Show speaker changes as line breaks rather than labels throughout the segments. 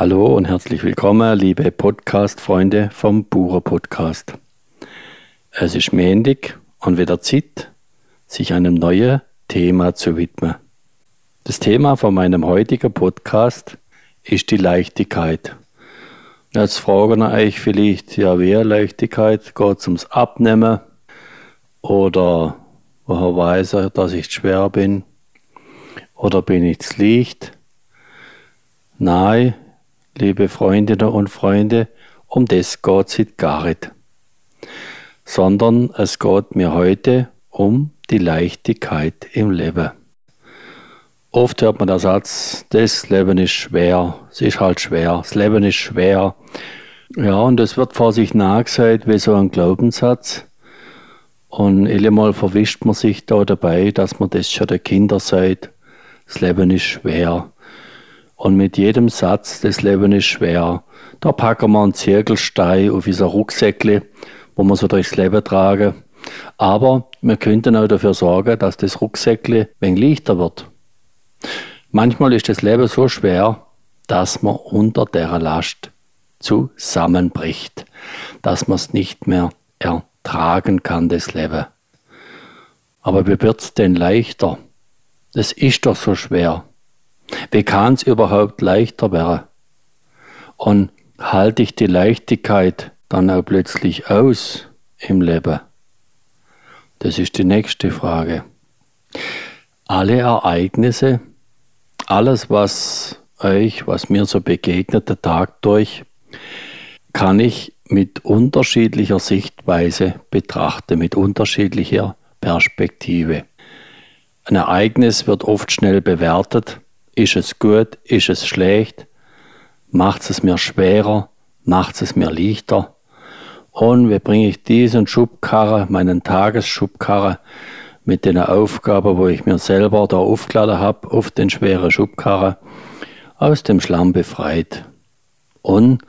Hallo und herzlich willkommen, liebe Podcast-Freunde vom Bucher Podcast. Es ist Mendig und wieder Zeit, sich einem neuen Thema zu widmen. Das Thema von meinem heutigen Podcast ist die Leichtigkeit. Jetzt fragen euch vielleicht, ja, wer Leichtigkeit? Es ums Abnehmen? Oder woher weiß er, dass ich schwer bin? Oder bin ich zu leicht? Nein, liebe Freundinnen und Freunde, um das geht es gar nicht. Sondern es geht mir heute um die Leichtigkeit im Leben. Oft hört man den Satz, das Leben ist schwer, es ist halt schwer, das Leben ist schwer. Ja, und das wird vor sich nachgesagt wie so ein Glaubenssatz. Und mal verwischt man sich da dabei, dass man das schon der Kinder sagt, das Leben ist schwer. Und mit jedem Satz, das Leben ist schwer, da packen wir einen Zirkelstein auf unser Rucksäckle, wo wir so durchs Leben tragen. Aber wir könnten auch dafür sorgen, dass das Rucksäckle ein leichter wird. Manchmal ist das Leben so schwer, dass man unter der Last zusammenbricht, dass man es nicht mehr ertragen kann, das Leben. Aber wie wird es denn leichter? Das ist doch so schwer. Wie kann es überhaupt leichter werden? Und halte ich die Leichtigkeit dann auch plötzlich aus im Leben? Das ist die nächste Frage. Alle Ereignisse, alles, was euch, was mir so begegnet, der Tag durch, kann ich mit unterschiedlicher Sichtweise betrachten, mit unterschiedlicher Perspektive. Ein Ereignis wird oft schnell bewertet ist es gut? Ist es schlecht? Macht es mir schwerer? Macht es mir leichter? Und wie bringe ich diesen Schubkarre, meinen Tagesschubkarre, mit den Aufgaben, wo ich mir selber da aufgeladen habe, auf den schweren Schubkarre, aus dem Schlamm befreit? Und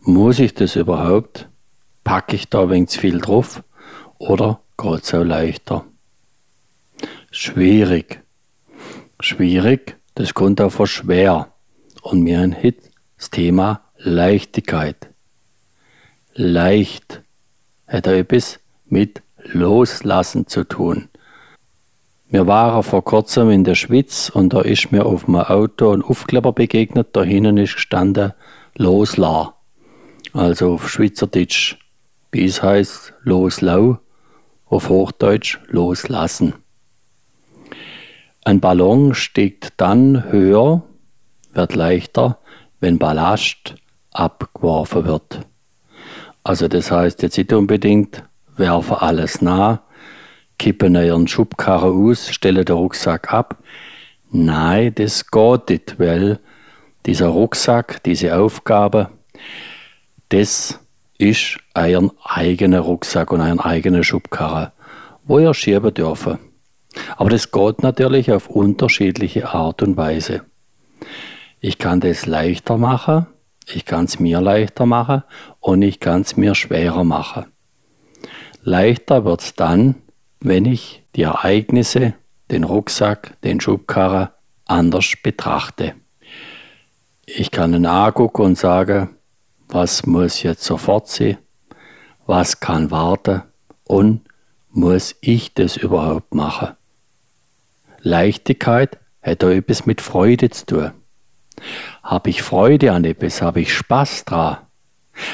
muss ich das überhaupt? Packe ich da ein zu viel drauf? Oder geht es auch leichter? Schwierig. Schwierig, das kommt auch schwer. Und mir ein Hit, das Thema Leichtigkeit. Leicht hat etwas mit Loslassen zu tun. Wir waren vor kurzem in der Schweiz und da ist mir auf dem Auto ein Aufkleber begegnet, da hinten ist gestanden Losla. Also auf Schweizerdeutsch, es heißt, loslau, auf Hochdeutsch loslassen. Ein Ballon steigt dann höher, wird leichter, wenn Ballast abgeworfen wird. Also das heißt jetzt nicht unbedingt, werfen alles nah, kippen ihren Schubkarren aus, stellen den Rucksack ab. Nein, das geht nicht, weil dieser Rucksack, diese Aufgabe, das ist euer eigener Rucksack und ein eigener Schubkarre, wo ihr schieben dürfen. Aber das geht natürlich auf unterschiedliche Art und Weise. Ich kann das leichter machen, ich kann es mir leichter machen und ich kann es mir schwerer machen. Leichter wird es dann, wenn ich die Ereignisse, den Rucksack, den Schubkarren anders betrachte. Ich kann ihn angucken und sagen, was muss jetzt sofort sein, was kann warten und muss ich das überhaupt machen. Leichtigkeit hat auch etwas mit Freude zu tun. Habe ich Freude an etwas, habe ich Spaß dran,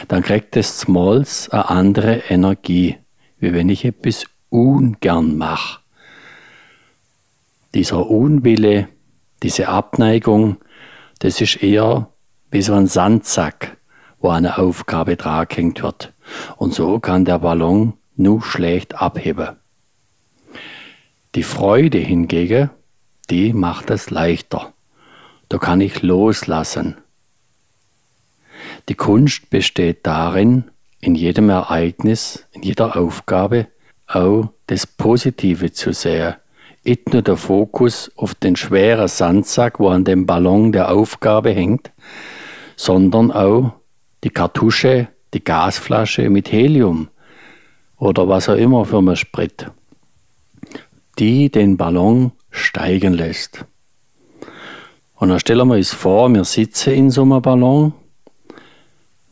dann kriegt es Smalls eine andere Energie, wie wenn ich etwas ungern mache. Dieser Unwille, diese Abneigung, das ist eher wie so ein Sandsack, wo eine Aufgabe drangehängt wird. Und so kann der Ballon nur schlecht abheben. Die Freude hingegen, die macht es leichter. Da kann ich loslassen. Die Kunst besteht darin, in jedem Ereignis, in jeder Aufgabe auch das Positive zu sehen. Nicht nur der Fokus auf den schweren Sandsack, wo an dem Ballon der Aufgabe hängt, sondern auch die Kartusche, die Gasflasche mit Helium oder was auch immer für ein Sprit die den Ballon steigen lässt. Und dann stellen wir uns vor, wir sitzen in so einem Ballon,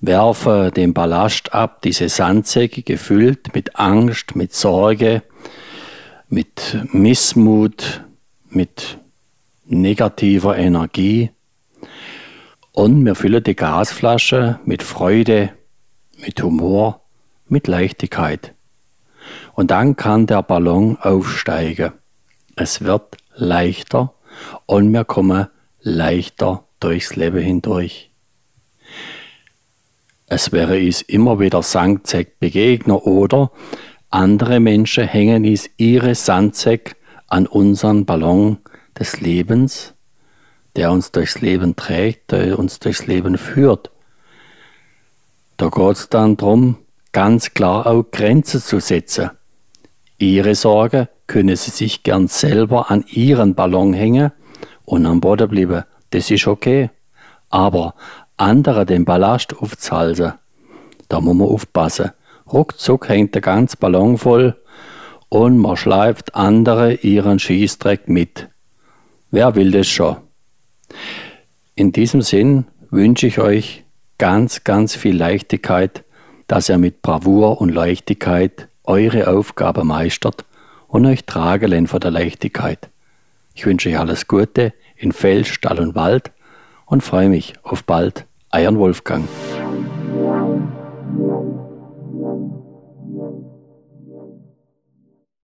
werfen den Ballast ab, diese Sandsäcke gefüllt mit Angst, mit Sorge, mit Missmut, mit negativer Energie. Und wir füllen die Gasflasche mit Freude, mit Humor, mit Leichtigkeit. Und dann kann der Ballon aufsteigen. Es wird leichter und wir kommen leichter durchs Leben hindurch. Es wäre uns immer wieder Sandsäck begegnen oder andere Menschen hängen uns ihre Sandsäck an unseren Ballon des Lebens, der uns durchs Leben trägt, der uns durchs Leben führt. Da geht es dann darum, ganz klar auch Grenzen zu setzen. Ihre Sorge können Sie sich gern selber an Ihren Ballon hängen und am Boden bleiben. Das ist okay. Aber andere den Ballast aufzuhalten, da muss man aufpassen. Ruckzuck hängt der ganze Ballon voll und man schleift andere ihren Schießdreck mit. Wer will das schon? In diesem Sinn wünsche ich euch ganz, ganz viel Leichtigkeit, dass ihr mit Bravour und Leichtigkeit eure Aufgabe meistert und euch tragen von der Leichtigkeit. Ich wünsche euch alles Gute in Fels, Stall und Wald und freue mich auf bald. Eiern Wolfgang.